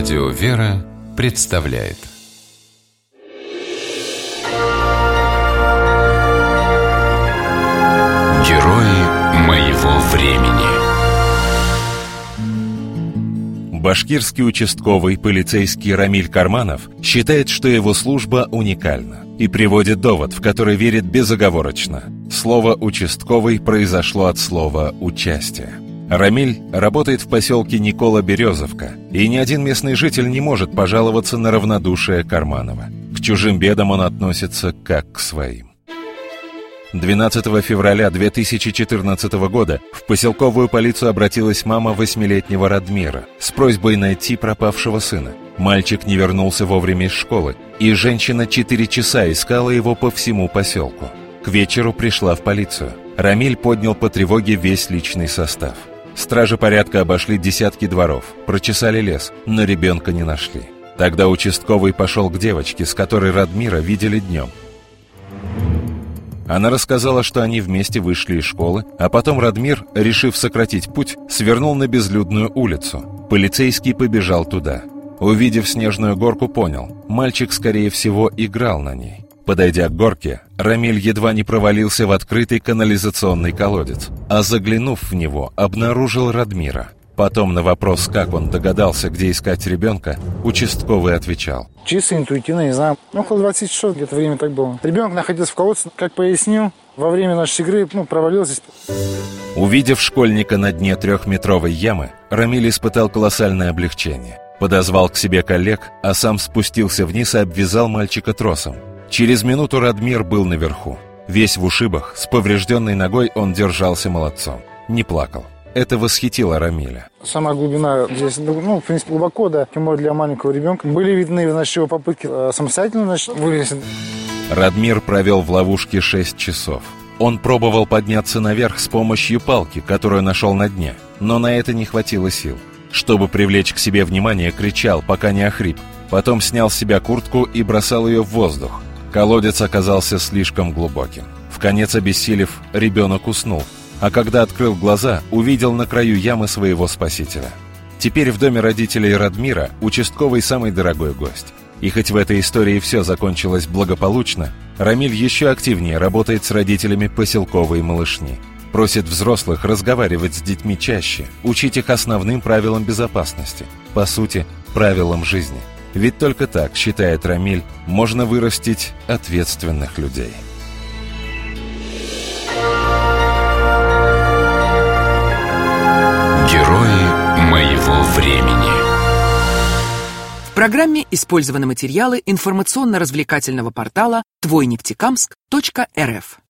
Радио «Вера» представляет Герои моего времени Башкирский участковый полицейский Рамиль Карманов считает, что его служба уникальна и приводит довод, в который верит безоговорочно. Слово «участковый» произошло от слова «участие». Рамиль работает в поселке Никола-Березовка, и ни один местный житель не может пожаловаться на равнодушие Карманова. К чужим бедам он относится как к своим. 12 февраля 2014 года в поселковую полицию обратилась мама восьмилетнего Радмира с просьбой найти пропавшего сына. Мальчик не вернулся вовремя из школы, и женщина четыре часа искала его по всему поселку. К вечеру пришла в полицию. Рамиль поднял по тревоге весь личный состав. Стражи порядка обошли десятки дворов, прочесали лес, но ребенка не нашли. Тогда участковый пошел к девочке, с которой Радмира видели днем. Она рассказала, что они вместе вышли из школы, а потом Радмир, решив сократить путь, свернул на безлюдную улицу. Полицейский побежал туда. Увидев снежную горку, понял, мальчик, скорее всего, играл на ней. Подойдя к горке, Рамиль едва не провалился в открытый канализационный колодец, а заглянув в него, обнаружил Радмира. Потом на вопрос, как он догадался, где искать ребенка, участковый отвечал. Чисто интуитивно, не знаю. Ну, около 20 часов где-то время так было. Ребенок находился в колодце, как пояснил, во время нашей игры ну, провалился. Увидев школьника на дне трехметровой ямы, Рамиль испытал колоссальное облегчение. Подозвал к себе коллег, а сам спустился вниз и обвязал мальчика тросом. Через минуту Радмир был наверху. Весь в ушибах, с поврежденной ногой он держался молодцом. Не плакал. Это восхитило Рамиля. Сама глубина здесь, ну, в принципе, глубоко, да, тем более для маленького ребенка. Были видны, значит, его попытки э, самостоятельно, значит, вылезти. Радмир провел в ловушке 6 часов. Он пробовал подняться наверх с помощью палки, которую нашел на дне, но на это не хватило сил. Чтобы привлечь к себе внимание, кричал, пока не охрип. Потом снял с себя куртку и бросал ее в воздух. Колодец оказался слишком глубоким. В конец обессилев, ребенок уснул, а когда открыл глаза, увидел на краю ямы своего спасителя. Теперь в доме родителей Радмира участковый самый дорогой гость. И хоть в этой истории все закончилось благополучно, Рамиль еще активнее работает с родителями поселковой малышни. Просит взрослых разговаривать с детьми чаще, учить их основным правилам безопасности, по сути, правилам жизни – ведь только так, считает Рамиль, можно вырастить ответственных людей. Герои моего времени В программе использованы материалы информационно-развлекательного портала твойнефтекамск.рф.